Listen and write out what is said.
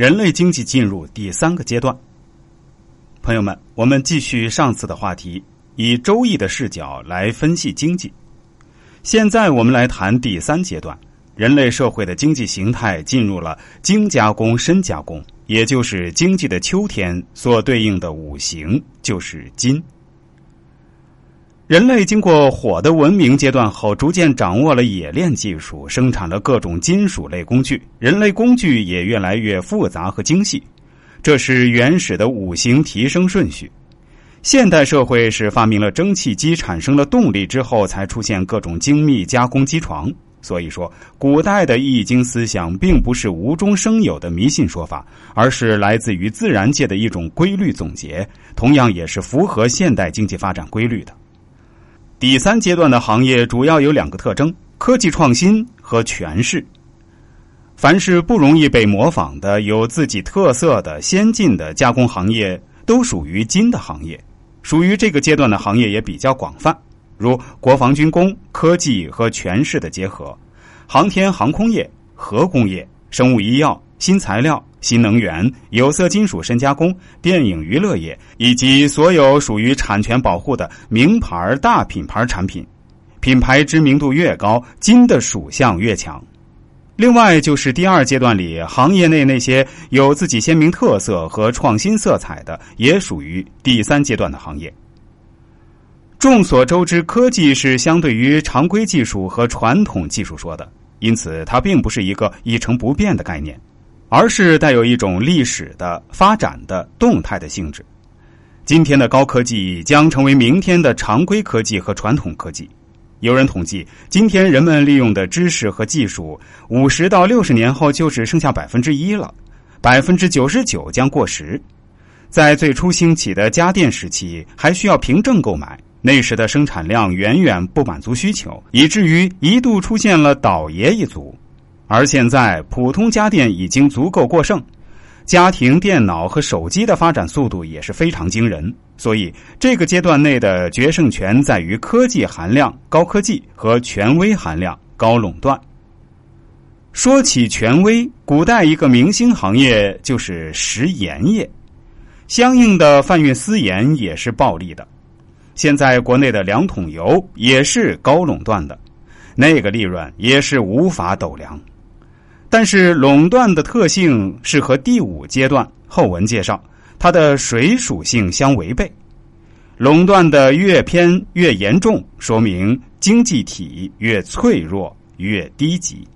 人类经济进入第三个阶段。朋友们，我们继续上次的话题，以周易的视角来分析经济。现在我们来谈第三阶段，人类社会的经济形态进入了精加工、深加工，也就是经济的秋天所对应的五行就是金。人类经过火的文明阶段后，逐渐掌握了冶炼技术，生产了各种金属类工具。人类工具也越来越复杂和精细，这是原始的五行提升顺序。现代社会是发明了蒸汽机，产生了动力之后，才出现各种精密加工机床。所以说，古代的易经思想并不是无中生有的迷信说法，而是来自于自然界的一种规律总结，同样也是符合现代经济发展规律的。第三阶段的行业主要有两个特征：科技创新和权势。凡是不容易被模仿的、有自己特色的先进的加工行业，都属于金的行业。属于这个阶段的行业也比较广泛，如国防军工、科技和权势的结合，航天航空业、核工业、生物医药、新材料。新能源、有色金属深加工、电影娱乐业以及所有属于产权保护的名牌大品牌产品，品牌知名度越高，金的属相越强。另外，就是第二阶段里行业内那些有自己鲜明特色和创新色彩的，也属于第三阶段的行业。众所周知，科技是相对于常规技术和传统技术说的，因此它并不是一个一成不变的概念。而是带有一种历史的发展的动态的性质。今天的高科技将成为明天的常规科技和传统科技。有人统计，今天人们利用的知识和技术，五十到六十年后就只剩下百分之一了，百分之九十九将过时。在最初兴起的家电时期，还需要凭证购买，那时的生产量远远不满足需求，以至于一度出现了倒爷一族。而现在，普通家电已经足够过剩，家庭电脑和手机的发展速度也是非常惊人。所以，这个阶段内的决胜权在于科技含量高，科技和权威含量高垄断。说起权威，古代一个明星行业就是食盐业，相应的贩运私盐也是暴利的。现在国内的两桶油也是高垄断的，那个利润也是无法斗量。但是垄断的特性是和第五阶段后文介绍它的水属性相违背，垄断的越偏越严重，说明经济体越脆弱越低级。